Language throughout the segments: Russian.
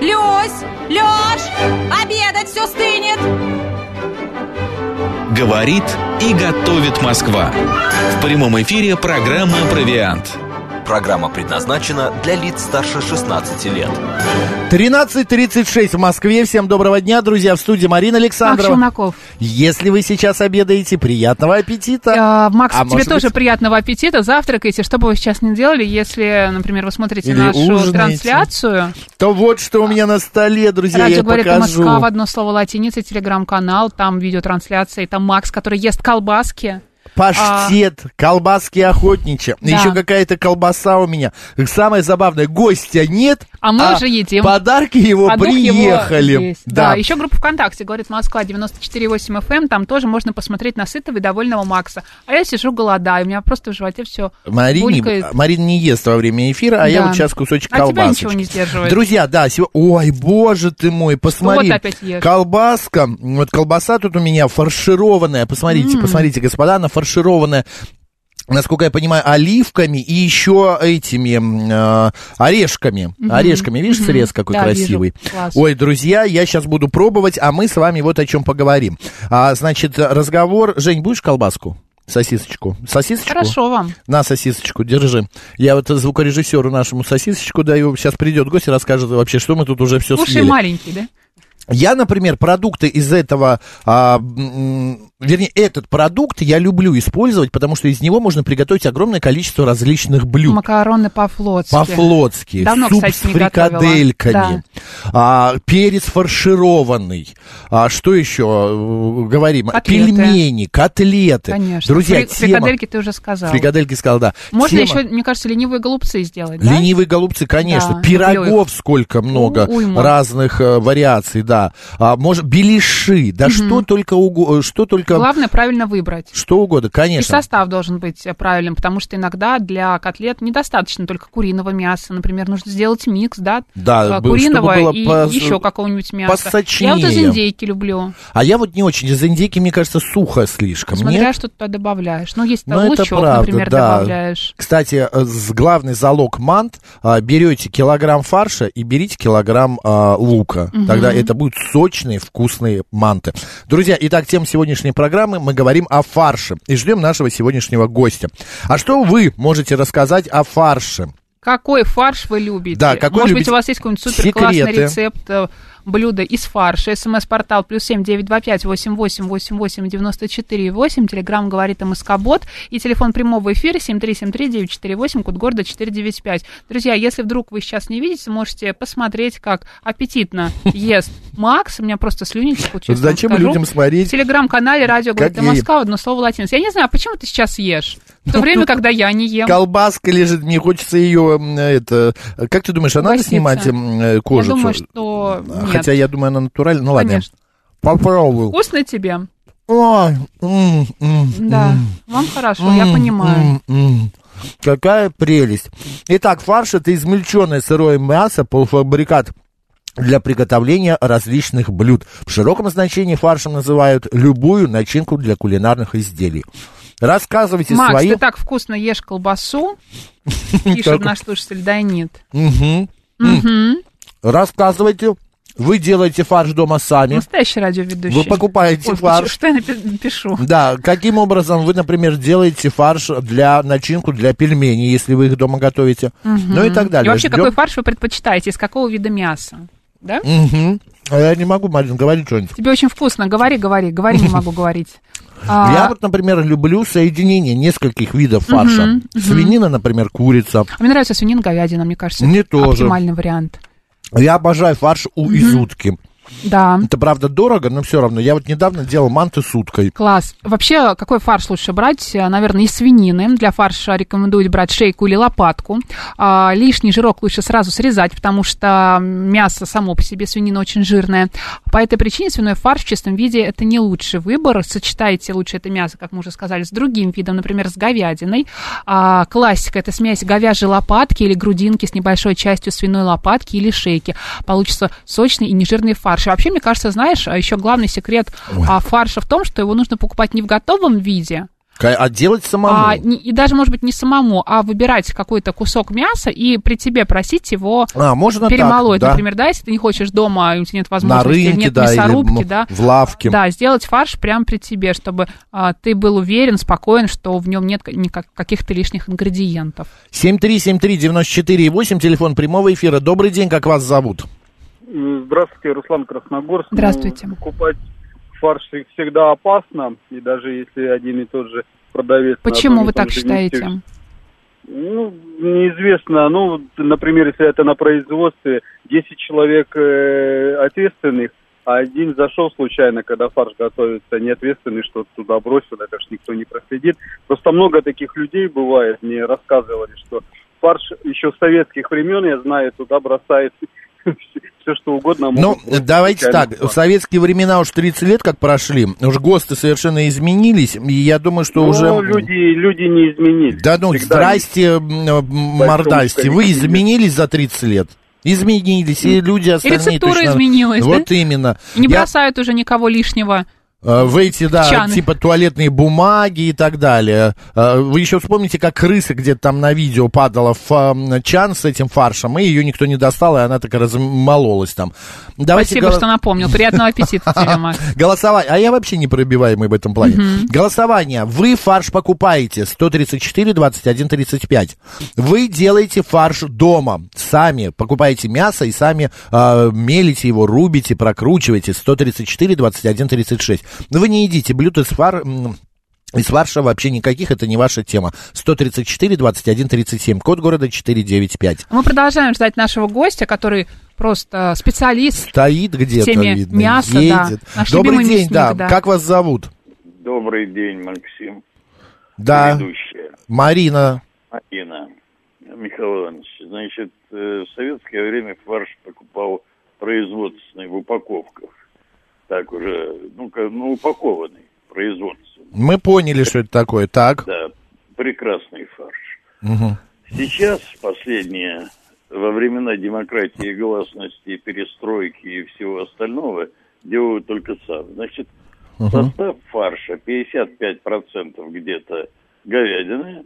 Люсь! Лёш! Обедать все стынет! Говорит и готовит Москва. В прямом эфире программа «Провиант». Программа предназначена для лиц старше 16 лет. 13.36 в Москве. Всем доброго дня, друзья. В студии Марина Александрова. Макс. Если вы сейчас обедаете, приятного аппетита. А, Макс, А тебе тоже быть- приятного аппетита. Завтракайте. Что бы вы сейчас ни делали, если, например, вы смотрите Или нашу ужинаете. трансляцию. То вот что у меня на столе, друзья, Радио я говорит покажу. Москва в одно слово латиница, телеграм-канал, там видеотрансляция, и там Макс, который ест колбаски. Паштет, колбаски охотничьи. Да. Еще какая-то колбаса у меня. Самое забавное, гостя нет, А мы уже едим. подарки его А дух его приехали. здесь. Да. еще группа ВКонтакте, говорит Москва 94,8 FM, эм. там тоже можно посмотреть на сытого и довольного Макса. А я сижу голодаю, у меня просто в животе все Марине, булькает. Марина не ест во время эфира, а я Да. вот сейчас кусочек А тебя колбасочки. ничего не сдерживает. Друзья, да, сего- ой, боже ты мой, посмотри. ты опять ешь? Колбаска, вот колбаса тут у меня фаршированная, посмотрите, посмотрите, господа, она фаршированная насколько я понимаю, оливками и еще этими э, орешками. Орешками, видишь, срез какой Да, красивый. вижу. Ой, друзья, я сейчас буду пробовать, а мы с вами вот о чем поговорим. А, значит, разговор... Жень, будешь колбаску? Сосисочку. Сосисочку? Хорошо вам. На сосисочку, держи. Я вот звукорежиссеру нашему сосисочку даю. Сейчас придет гость и расскажет вообще, что мы тут уже все Уши съели. маленький, да? Я, например, продукты из этого, а, вернее, этот продукт я люблю использовать, потому что из него можно приготовить огромное количество различных блюд. Макароны по-флотски. По-флотски, Давно, суп кстати, с фрикадельками, а, перец фаршированный, а, что еще э, говорим? Котлеты. Пельмени, котлеты. Конечно. Друзья, Фри- тема... Фрикадельки ты уже сказал. Фрикадельки сказал, да. Можно Тема- еще, мне кажется, ленивые голубцы сделать, да? Ленивые голубцы, конечно. Да, Пирогов сколько много У- уйма. разных э, вариаций, да. А, может, беляши, да что только уго- что только Главное правильно выбрать. что угодно, И конечно. состав должен быть э, правильным, потому что иногда для котлет недостаточно только куриного мяса. Например, нужно сделать микс, да? Да, э, куриного чтобы было и по- еще какого-нибудь мяса. посочнее. Я вот из индейки люблю. А я вот не очень. Из индейки, мне кажется, сухо слишком. Смотря Нет? что туда добавляешь. Ну, есть Ну, это лучок, правда, например, да. добавляешь. Кстати, э, главный залог мант берете килограмм фарша и берите килограмм лука. Тогда это будут сочные, вкусные манты. Друзья, итак, тема сегодняшней программы мы говорим о фарше и ждем нашего сегодняшнего гостя. А что вы можете рассказать о фарше? Какой фарш вы любите? Да, какой Может любите? быть, у вас есть какой-нибудь супер классный рецепт э, блюда из фарша. СМС-портал плюс семь девять два пять восемь восемь восемь восемь девяносто четыре восемь. Телеграмм говорит МСК-бот. И телефон прямого эфира семь три семь три девять четыре восемь, код города четыре девять пять. Друзья, если вдруг вы сейчас не видите, можете посмотреть, как аппетитно ест Макс. У меня просто слюни текут, честно вам Зачем людям В смотреть? телеграм-канале радио говорит? МСК, одно слово латинец. Я не знаю, почему ты сейчас ешь? В то Ну, время, когда я не ем. Колбаска лежит, мне хочется ее, это, как ты думаешь, а надо снимать м, э, Я кожицу? думаю, что нет. Хотя я думаю, она натуральная. Ну ладно, Конечно. попробую. Вкусно тебе? Ой, м, м, Да. Вам хорошо, я понимаю. Какая прелесть. Итак, фарш это измельченное сырое мясо, полуфабрикат для приготовления различных блюд. В широком значении фаршем называют любую начинку для кулинарных изделий. Рассказывайте Макс, свои... ты так вкусно ешь колбасу, пишет наш слушатель Дайнит. Рассказывайте. Вы делаете фарш дома сами. Настоящий радиоведущий. Вы покупаете Ой, фарш. Что я напи- пишу? Да, каким образом вы, например, делаете фарш для начинку для пельменей, если вы их дома готовите, ну и так И далее. вообще, Ждем. какой фарш вы предпочитаете? Из какого вида мяса? Да? Мгм. А я не могу, Марин, говорить что-нибудь. Тебе очень вкусно. Говори, говори. Говори, не могу говорить. А, Я вот, например, люблю соединение нескольких видов фарша. Свинина, например, курица. а мне нравится свинина, говядина, мне кажется. Мне это тоже. Оптимальный вариант. Я обожаю фарш у из утки. Да. Это, правда, дорого, но все равно. Я вот недавно делал манты с уткой. Класс. Вообще, какой фарш лучше брать? Э, Наверное, из свинины. Для фарша рекомендуют брать шейку или лопатку. А, лишний жирок лучше сразу срезать, потому что мясо само по себе свинина очень жирное. По этой причине свиной фарш в чистом виде это не лучший выбор. Сочетайте лучше это мясо, как мы уже сказали, с другим видом, например, с говядиной. А, классика это смесь говяжьей лопатки или грудинки с небольшой частью свиной лопатки или шейки. Получится сочный и нежирный фарш. И вообще, мне кажется, знаешь, а еще главный секрет а, фарша в том, что его нужно покупать не в готовом виде, А делать самому? А, не- и даже, может быть, не самому, а выбирать какой-то кусок мяса и при тебе просить его А, можно перемолоть, так, да. например, да, если ты не хочешь дома, и у тебя нет На возможности, рынке, нет да, или мясорубки, м- да, в лавке. да, сделать фарш прямо при тебе, чтобы а, ты был уверен, спокоен, что в нем нет никак- каких-то лишних ингредиентов. 7373948, телефон прямого эфира. Добрый день, как вас зовут? Здравствуйте, Руслан Красногорск. Здравствуйте. Ну, покупать фарш всегда опасно, и даже если один и тот же продавец... Почему вы так считаете? месте- Ну, неизвестно. Ну, например, если это на производстве 10 человек э, ответственных, а один зашел случайно, когда фарш готовится, неответственный, что-то туда бросил, это ж никто не проследит. Просто много таких людей бывает, мне рассказывали, что фарш еще с советских времен, я знаю, туда бросает все, что угодно. Ну, давайте так, в советские времена уж 30 лет как прошли, уж ГОСТы совершенно изменились, и я думаю, что Ну, уже... люди, люди не изменились. Да ну, Всегда здрасте, мордасти, вы изменились за 30 лет? Изменились, и люди остальные рецептура точно- изменилась, да? Вот именно. И не Я- бросают уже никого лишнего. Э, В эти, да, чаны. типа туалетные бумаги и так далее. Э, Вы еще вспомните, как крыса где-то там на видео падала в э, чан с этим фаршем, и ее никто не достал, и она так размололась там. Давайте Спасибо, голо- что напомнил. Приятного аппетита тебе, Макс. Голосование. А я вообще непробиваемый в этом плане. Голосование. Вы фарш покупаете 134, 21, 35. Вы делаете фарш дома. Сами покупаете мясо и сами э, мелите его, рубите, прокручиваете. 134, 21, 36. Но вы не едите блюд из фар... из фарша вообще никаких, это не ваша тема. 134, 21, 37. Код города 495. Мы продолжаем ждать нашего гостя, который просто специалист. Стоит где-то, видно, мяса, да. едет. Наш Добрый день, мясник, да. да. Как вас зовут? Добрый день, Максим. Да, Ведущая Марина. Марина. Михаил Иванович, значит, э, в советское время фарш покупал производственный в упаковках. Так уже, ну-ка, ну, упакованный, производственный. Мы поняли, что это такое. Так. Да, прекрасный фарш. Мгм. Сейчас, последние, во времена демократии, гласности, перестройки и всего остального, делают только сам. Значит, состав фарша 55% где-то говядины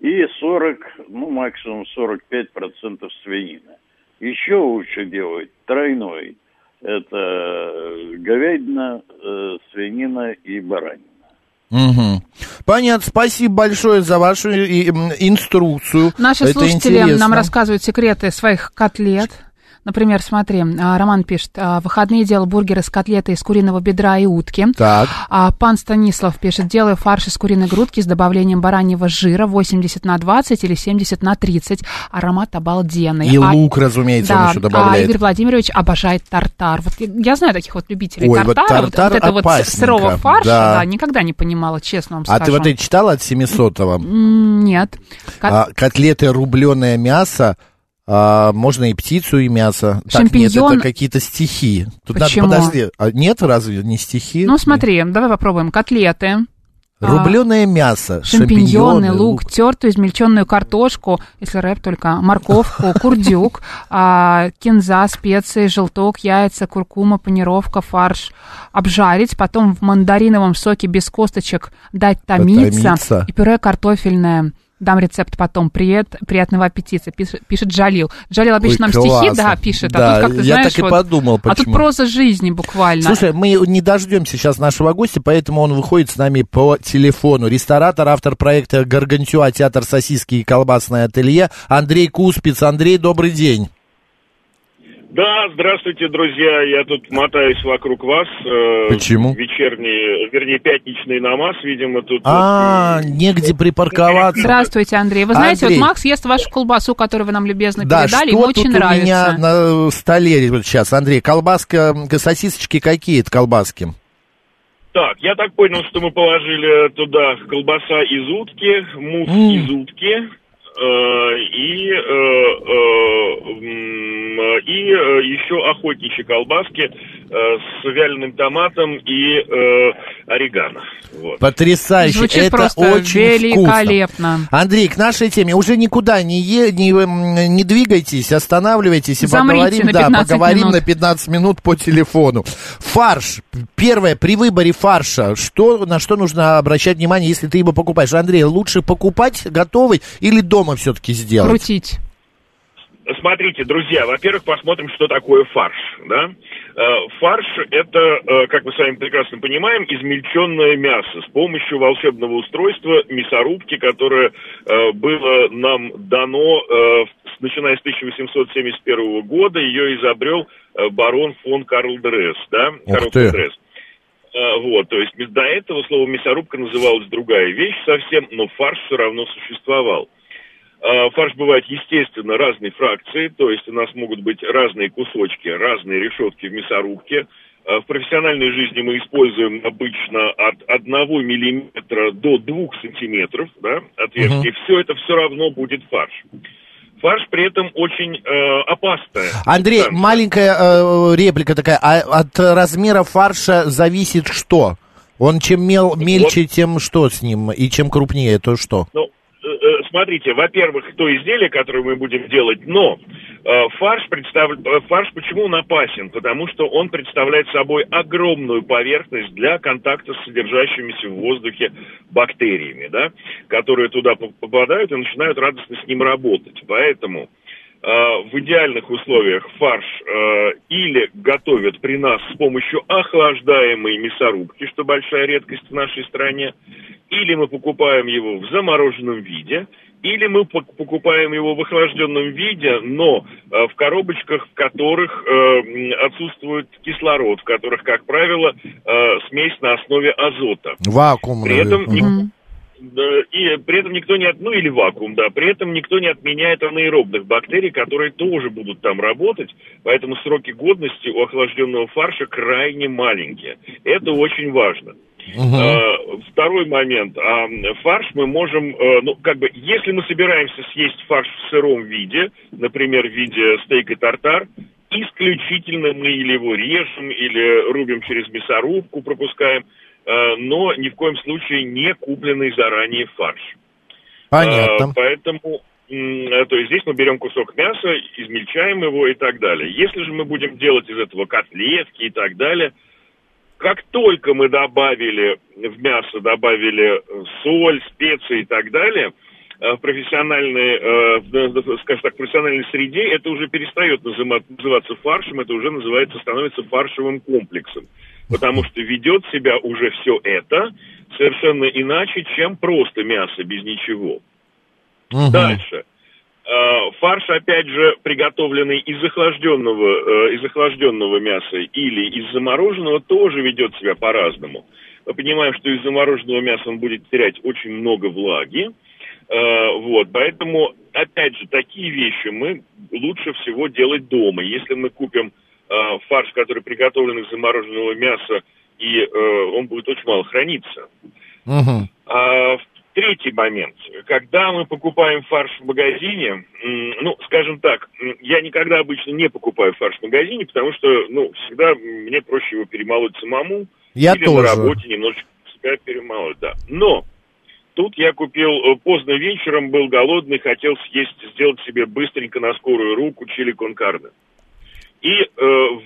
и 40, ну, максимум 45% свинина. Еще лучше делать тройной. Это э, говядина, э, свинина и баранина. Мгм. Понятно. Спасибо большое за вашу м, инструкцию. Наши Это слушатели интересно. нам рассказывают секреты своих котлет. Например, смотри, а, Роман пишет, а, в выходные делал бургеры с котлетой из куриного бедра и утки. Так. А пан Станислав пишет, делаю фарш из куриной грудки с добавлением бараньего жира 80 на 20 или 70 на 30. Аромат обалденный. И А- лук, разумеется, он да, еще а добавляет. Игорь Владимирович обожает тартар. Вот я, знаю таких вот любителей Ой, вот тартара. Вот, тартар вот это вот сырого фарша, да. да. никогда не понимала, честно вам а скажу. ты вот это читала от 700-го? М, Нет. Кот- А, котлеты рубленое мясо. А, можно и птицу, и мясо. Так, нет, Шампиньон. это какие-то стихи. Тут Почему? надо, подожди, а нет разве не стихи? Ну, смотри, давай попробуем. Котлеты, а, Рубленое мясо, шампиньоны, лук, тертую измельченную картошку, если рэп только, морковку, курдюк, а, кинза, специи, желток, яйца, куркума, панировка, фарш. Обжарить, потом в мандариновом соке без косточек дать томиться. Потомиться. И пюре картофельное. Дам рецепт потом. Привет, приятного аппетита. Пишет, пишет Джалил. Джалил обычно Ой, нам стихи, классно. да, пишет. Да, а тут, как ты я знаешь, так и вот- подумал, А тут почему. проза жизни буквально. Слушай, мы не дождемся сейчас нашего гостя, поэтому он выходит с нами по телефону. Ресторатор, автор проекта «Гаргантюа», театр «Сосиски» и колбасное ателье Андрей Куспиц. Андрей, добрый день. Да, здравствуйте, друзья. Я тут мотаюсь вокруг вас. э, Почему? Вечерний, вернее, пятничный намаз, видимо, тут... А, вот, негде припарковаться. Здравствуйте, Андрей. Вы знаете, вот Макс ест вашу колбасу, которую вы нам любезно Да, передали, что ему очень у нравится. меня на столе вот сейчас, Андрей? Колбаска, сосисочки какие это колбаски? Так, я так понял, что мы положили туда колбаса из утки, мусс М. из утки, э, и, э, э, и э, еще охотничьи колбаски с вяленым томатом и э, орегано. Вот. Потрясающе. Звучит это просто очень великолепно. вкусно. Андрей, к нашей теме. Уже никуда не, е, не, м, не двигайтесь, останавливайтесь и Замрите поговорим, на да, 15 поговорим минут. на 15 минут по телефону. Фарш. Первое, при выборе фарша, что, на что нужно обращать внимание, если ты его покупаешь? Андрей, лучше покупать готовый или дома все-таки сделать? Крутить. Смотрите, друзья, во-первых, посмотрим, что такое фарш. Да? Э, Фарш – это, э, как мы с вами прекрасно понимаем, измельченное мясо с помощью волшебного устройства мясорубки, которое э, было нам дано, начиная с 1871 года. Ее изобрел барон фон Карл Дресс. Да? Карл Дресс. Вот, то есть до этого слово мясорубка называлась другая вещь совсем, но фарш все равно существовал. А, Фарш бывает, естественно, разной фракции, то есть у нас могут быть разные кусочки, разные решетки в мясорубке. А, В профессиональной жизни мы используем обычно от 1 миллиметра до 2 сантиметров да, отверстие. Все это все равно будет фарш. Фарш при этом очень э, опасная. Андрей, субстанция. маленькая э, реплика такая. А от размера фарша зависит что? Он чем мел, мельче, тем что с ним? И чем крупнее, то что? Ну, смотрите, во-первых, то изделие, которое мы будем делать, но э, фарш, представ... э, фарш почему он опасен? Потому что он представляет собой огромную поверхность для контакта с содержащимися в воздухе бактериями, да, которые туда по- попадают и начинают радостно с ним работать. Поэтому э, в идеальных условиях фарш э, или готовят при нас с помощью охлаждаемой мясорубки, что большая редкость в нашей стране, или мы покупаем его в замороженном виде, или мы пок- покупаем его в охлажденном виде, но э, в коробочках, в которых э, отсутствует кислород, в которых, как правило, э, смесь на основе азота. Вакуумный. При этом Мгм. И при этом никто не от, ну или вакуум, да, при этом никто не отменяет анаэробных бактерий, которые тоже будут там работать, поэтому сроки годности у охлажденного фарша крайне маленькие. Это очень важно. Э, Второй момент. А, Фарш мы можем, э, ну, как бы, если мы собираемся съесть фарш в сыром виде, например, в виде стейка тартар, исключительно мы или его режем, или рубим через мясорубку, пропускаем, но ни в коем случае не купленный заранее фарш. Понятно. А, Поэтому, э, то есть здесь мы берем кусок мяса, измельчаем его и так далее. Если же мы будем делать из этого котлетки и так далее, как только мы добавили в мясо, добавили э, соль, специи и так далее, э, в профессиональной, э, скажем так, в профессиональной среде это уже перестает называться фаршем, это уже называется, становится фаршевым комплексом. Потому что ведет себя уже все это совершенно иначе, чем просто мясо без ничего. Мгм. Дальше. Э, Фарш, опять же, приготовленный из охлажденного, э, из охлажденного мяса или из замороженного, тоже ведет себя по-разному. Мы понимаем, что из замороженного мяса он будет терять очень много влаги. Э, Вот, поэтому, опять же, такие вещи мы лучше всего делать дома. Если мы купим фарш, который приготовлен из замороженного мяса, и э, он будет очень мало храниться, Мгм. а, третий момент. Когда мы покупаем фарш в магазине, ну, скажем так, я никогда обычно не покупаю фарш в магазине, потому что, ну, всегда мне проще его перемолоть самому. Я или тоже. на работе немножечко себя перемолоть, да. Но тут я купил э, поздно вечером, был голодный, хотел съесть, сделать себе быстренько на скорую руку чили конкарне. И э,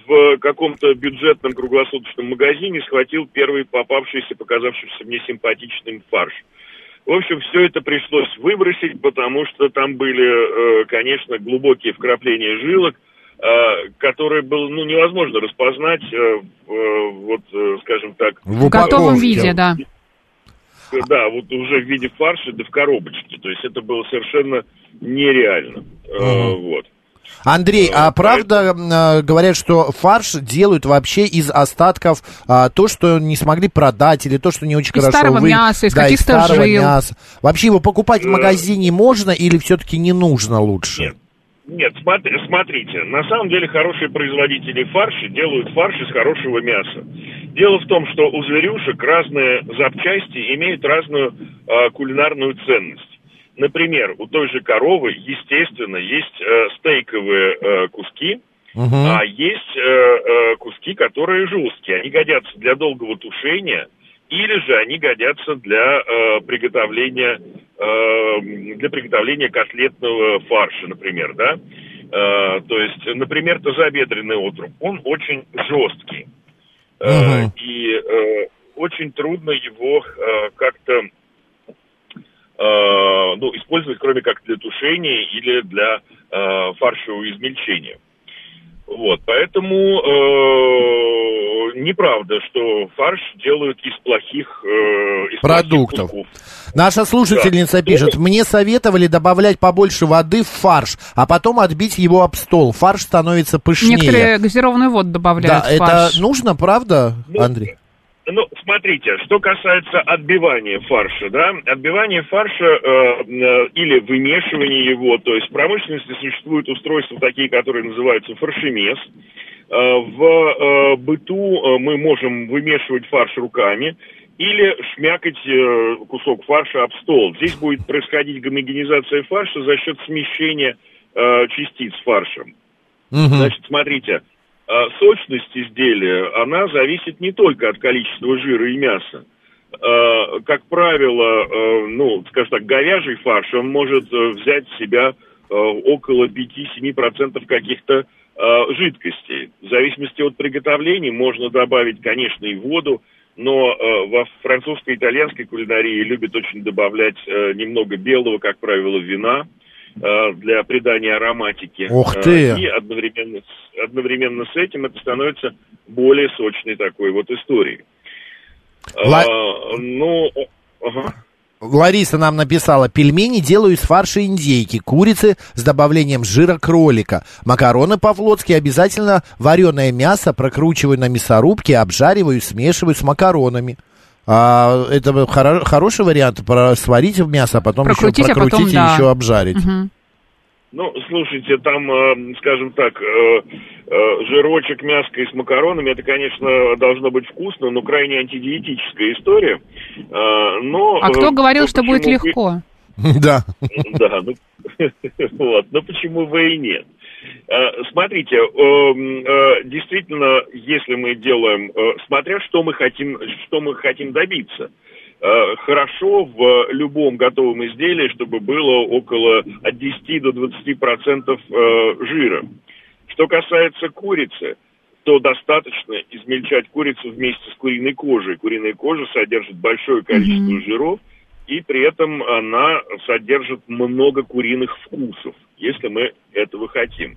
в каком-то бюджетном круглосуточном магазине схватил первый попавшийся, показавшийся мне симпатичным фарш. В общем, все это пришлось выбросить, потому что там были, э, конечно, глубокие вкрапления жилок, э, которые было ну, невозможно распознать, э, в, э, вот, э, скажем так, В В готовом виде, да. да, вот уже в виде фарша, да в коробочке. То есть это было совершенно нереально. Э, Ага. вот. Андрей, Э, а правда э, говорят, что фарш делают вообще из остатков а, то, что не смогли продать, или то, что не очень Из хорошо старого вы- мяса, из да, каких-то старого жил. мяса. Вообще его покупать в Э, магазине можно или все-таки не нужно лучше? Нет. Нет, смотри- смотрите, на самом деле хорошие производители фарша делают фарш из хорошего мяса. Дело в том, что у зверюшек разные запчасти имеют разную э, кулинарную ценность. Например, у той же коровы, естественно, есть э, стейковые э, куски, А есть э, э, куски, которые жесткие. Они годятся для долгого тушения, или же они годятся для э, приготовления э, для приготовления котлетного фарша, например, да. Э, то есть, например, тазобедренный отруб, он очень жесткий. Э, И э, очень трудно его э, как-то ну, использовать, кроме как для тушения или для э, фаршевого измельчения. Вот, поэтому э, неправда, что фарш делают из плохих, э, из Продуктов. плохих кусков. Наша слушательница Да. пишет, мне советовали добавлять побольше воды в фарш, а потом отбить его об стол. Фарш становится пышнее. Некоторые газированную воду добавляют Да, в это фарш. нужно, правда, Ну, Андрей? Ну, смотрите, что касается отбивания фарша, да, отбивание фарша э, э, или вымешивания его, то есть в промышленности существуют устройства такие, которые называются фаршемес. Э, в э, быту э, мы можем вымешивать фарш руками или шмякать э, кусок фарша об стол. Здесь будет происходить гомогенизация фарша за счет смещения э, частиц фарша. Мгм. Значит, смотрите, сочность изделия, она зависит не только от количества жира и мяса. А, Как правило, э, ну, скажем так, говяжий фарш, он может э, взять в себя э, около 5-7% каких-то жидкостей. В зависимости от приготовления можно добавить, конечно, и воду, но э, во французской и итальянской кулинарии любят очень добавлять немного белого, как правило, вина для придания ароматики. Ух Э, ты! И одновременно одновременно с этим это становится более сочной такой вот историей. Ла- А, ну, ага. Лариса нам написала, пельмени делаю из фарша индейки, курицы с добавлением жира кролика. Макароны по-флотски обязательно вареное мясо прокручиваю на мясорубке, обжариваю смешиваю с макаронами. А, это хоро- хороший вариант, про- сварить в мясо, а потом Прокрутить, еще а потом, прокрутить да. и еще обжарить. Мгм. Ну, слушайте, там, э, скажем так, э, э, жирочек, мяско и с макаронами, это, конечно, должно быть вкусно, но крайне антидиетическая история. Но, А кто говорил, ну, что будет легко? Да. Да, ну, вот, но почему бы и нет? Э, Смотрите, эм, э, действительно, если мы делаем, э, смотря что мы хотим, что мы хотим добиться, хорошо в любом готовом изделии, чтобы было около от 10 до 20 процентов жира. Что касается курицы, то достаточно измельчать курицу вместе с куриной кожей. Куриная кожа содержит большое количество жиров, и при этом она содержит много куриных вкусов, если мы этого хотим.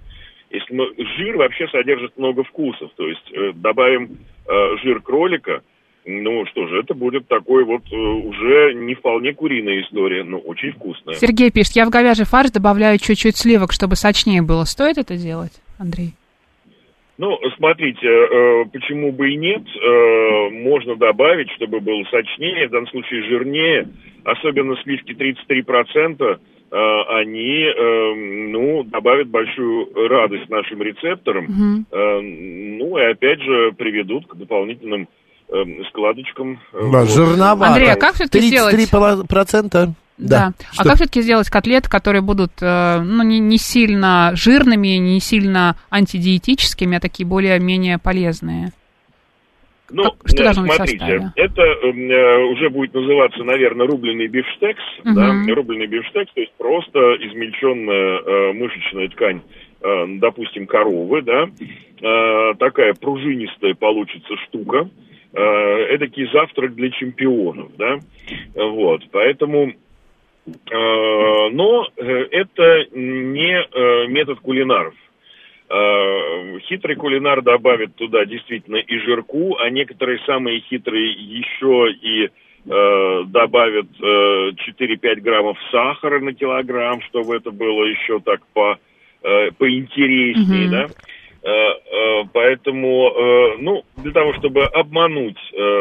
Если мы жир вообще содержит много вкусов, то есть э, добавим э, жир кролика, ну что же, это будет такой вот э, уже не вполне куриная история, но очень вкусная. Сергей пишет, я в говяжий фарш добавляю чуть-чуть сливок, чтобы сочнее было. Стоит это делать, Андрей? Ну, смотрите, э, почему бы и нет, э, можно добавить, чтобы было сочнее, в данном случае жирнее, особенно сливки 33%, э, они, э, ну, добавят большую радость нашим рецепторам, э, ну, и опять же приведут к дополнительным э, складочкам. э, Да, вот. жирновато. Андрей, а как всё-таки сделать? 33 процента. Да. А как все-таки сделать котлеты, которые будут э, ну, не, не сильно жирными, не сильно антидиетическими, а такие более-менее полезные? Ну, что должно быть в смотрите, составе? это э, уже будет называться, наверное, рубленый бифштекс, Мгм. да, рубленый бифштекс, то есть просто измельченная э, мышечная ткань, э, допустим, коровы, да, э, такая пружинистая получится штука, э, эдакий завтрак для чемпионов, да, вот, поэтому э, но э, это не э, метод кулинаров. Э, Хитрый кулинар добавит туда действительно и жирку, а некоторые самые хитрые еще и э, добавят э, 4-5 граммов сахара на килограмм, чтобы это было еще так по, э, поинтереснее, Мгм. да. Э, э, Поэтому, ну, для того, чтобы обмануть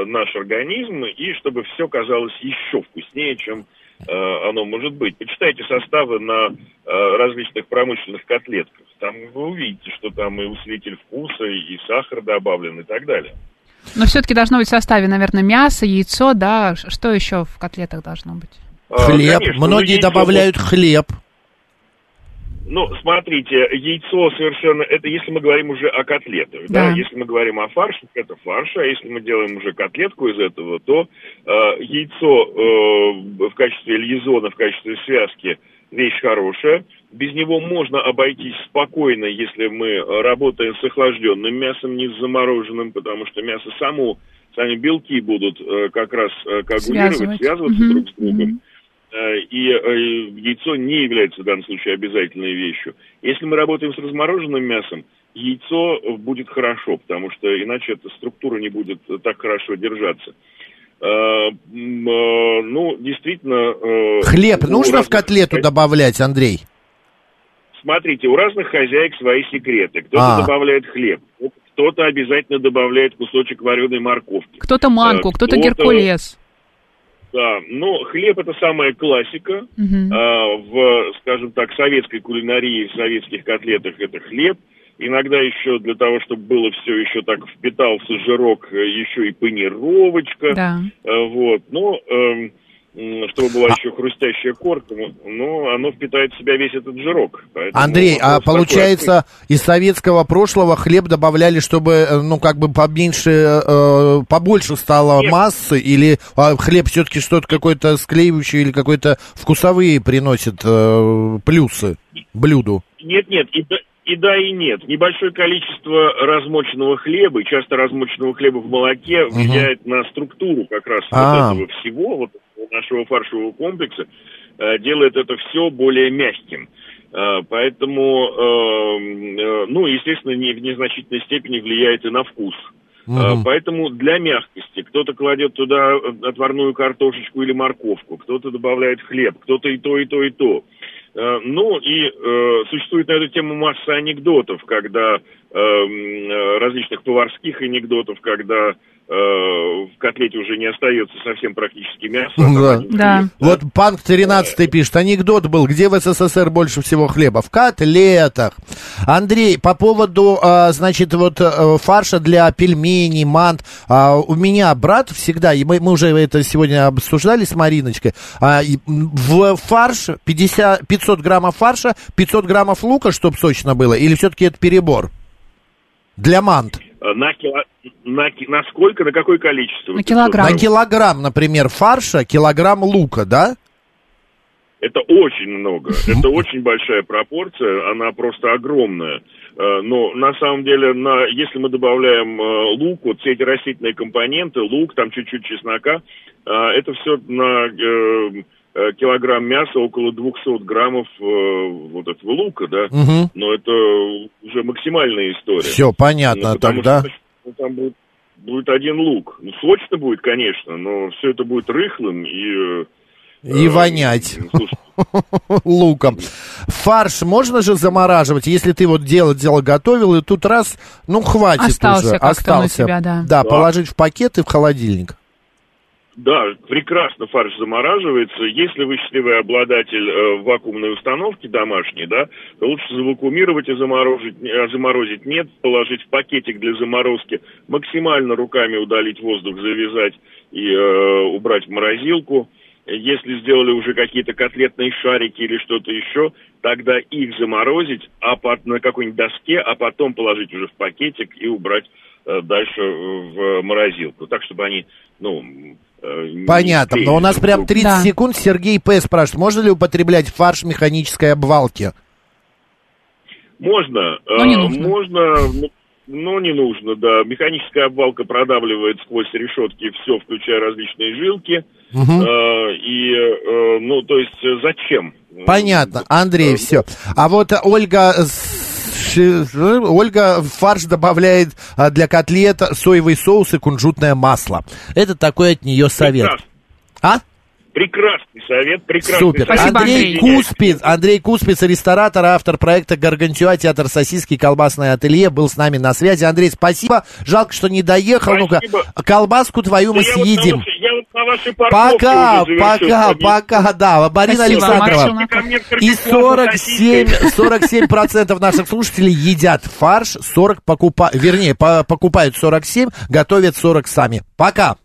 наш организм и чтобы все казалось еще вкуснее, чем оно может быть. Почитайте составы на различных промышленных котлетках. Там вы увидите, что там и усилитель вкуса, и сахар добавлен, и так далее. Но все-таки должно быть в составе, наверное, мясо, яйцо, да. Что еще в котлетах должно быть? А, Хлеб. конечно, Многие яйцо добавляют хлеб. Ну, смотрите, яйцо совершенно... Это если мы говорим уже о котлетах, да? Да. Если мы говорим о фарше, это фарш, а если мы делаем уже котлетку из этого, то э, яйцо э, в качестве лизона, в качестве связки вещь хорошая. Без него можно обойтись спокойно, если мы работаем с охлажденным мясом, не с замороженным, потому что мясо само, сами белки будут э, как раз э, коагулировать, Связывать. связываться Мгм, друг с другом. Э, И яйцо не является в данном случае обязательной вещью. Если мы работаем с размороженным мясом, яйцо будет хорошо, потому что иначе эта структура не будет так хорошо держаться. Ну, действительно... Хлеб нужно в разных котлету хозя- добавлять, Андрей? Смотрите, у разных хозяек свои секреты. Кто-то А. добавляет хлеб, кто-то обязательно добавляет кусочек вареной морковки. Кто-то манку, Э, кто-то кто-то- геркулес. Да, но хлеб это самая классика. Мгм. А, в, скажем так, советской кулинарии, в советских котлетах это хлеб. Иногда еще для того, чтобы было все еще так впитался жирок, э, еще и панировочка. Да. Э, Вот. Но эм, м, чтобы была еще хрустящая корка, ну, но оно впитает в себя весь этот жирок. Андрей, а вопрос такой получается, из советского прошлого хлеб добавляли, чтобы, э, ну, как бы поменьше, э, побольше стало Нет. массы, или а, хлеб все-таки что-то какое-то склеивающее или какое-то вкусовые приносит э, плюсы блюду? Нет, нет, и да, и да, и нет. Небольшое количество размоченного хлеба, часто размоченного хлеба в молоке влияет на структуру как раз А. вот этого всего, вот нашего фаршевого комплекса, э, делает это все более мягким. Э, Поэтому, э, ну, естественно, не, в незначительной степени влияет и на вкус. Мгм. Поэтому для мягкости кто-то кладет туда отварную картошечку или морковку, кто-то добавляет хлеб, кто-то и то, и то, и то. Ну и э, существует на эту тему масса анекдотов, когда э, различных поварских анекдотов, когда в котлете уже не остается совсем практически мяса. Да. Да. Вот Панк 13 пишет, анекдот был, где в СССР больше всего хлеба? В котлетах. Андрей, по поводу, а, значит, вот э, фарша для пельменей, мант, а, у меня брат всегда, и мы, мы уже это сегодня обсуждали с Мариночкой, а, в фарш 50, 500 граммов фарша, 500 граммов лука, чтобы сочно было, или все-таки это перебор? Для мант. э, На, кило- на, на сколько, на какое количество? На килограмм. На килограмм, например, фарша, килограмм лука, да? Это очень много. Это очень большая пропорция, она просто огромная. Э, Но на самом деле, на, если мы добавляем э, лук, вот все эти растительные компоненты, лук, там чуть-чуть чеснока, э, это все на килограмм мяса около 200 граммов э, вот этого лука, да. Мгм. Но это уже максимальная история. Все, понятно, Ну, тогда... что ну, там будет, будет один лук. Ну, сочно будет, конечно, но все это будет рыхлым и... э, И э, вонять. луком. Фарш можно же замораживать, если ты вот дело дело готовил, и тут раз, ну хватит Остался уже, он у тебя, да. Да, Да. положить в пакет и в холодильник. Да, прекрасно фарш замораживается. Если вы счастливый обладатель э, вакуумной установки домашней, да, то лучше завакуумировать и заморозить, э, заморозить нет, положить в пакетик для заморозки, максимально руками удалить воздух, завязать и э, убрать в морозилку. Если сделали уже какие-то котлетные шарики или что-то еще, тогда их заморозить а по- на какой-нибудь доске, а потом положить уже в пакетик и убрать э, дальше в морозилку, так чтобы они, ну, Понятно. Но у нас прям друга. 30 Да. секунд. Сергей П. спрашивает, можно ли употреблять фарш механической обвалки? Можно, Но не э, нужно. можно, но не нужно, да. Механическая обвалка продавливает сквозь решетки все, включая различные жилки. Э, и, э, ну, то есть, э, зачем? Понятно. Андрей, Э, все. А вот Ольга... Ольга в фарш добавляет а, для котлет соевый соус и кунжутное масло. Это такой от нее совет. А? Прекрасный совет, прекрасный Супер. совет. Спасибо, Андрей Андрей. Куспиц, Андрей Куспиц, ресторатор, автор проекта «Гаргантюа», театр сосиски, колбасное ателье, был с нами на связи. Андрей, спасибо. Жалко, что не доехал. Ну-ка, колбаску твою мы Да вот на съедим. вот на вашей Пока, пока, пока, да, Марина Спасибо, Александрова. И Кыргызстан 47, сосиской. 47 процентов наших слушателей едят фарш, 40 покупают, вернее, по- покупают 47, готовят 40 сами. Пока.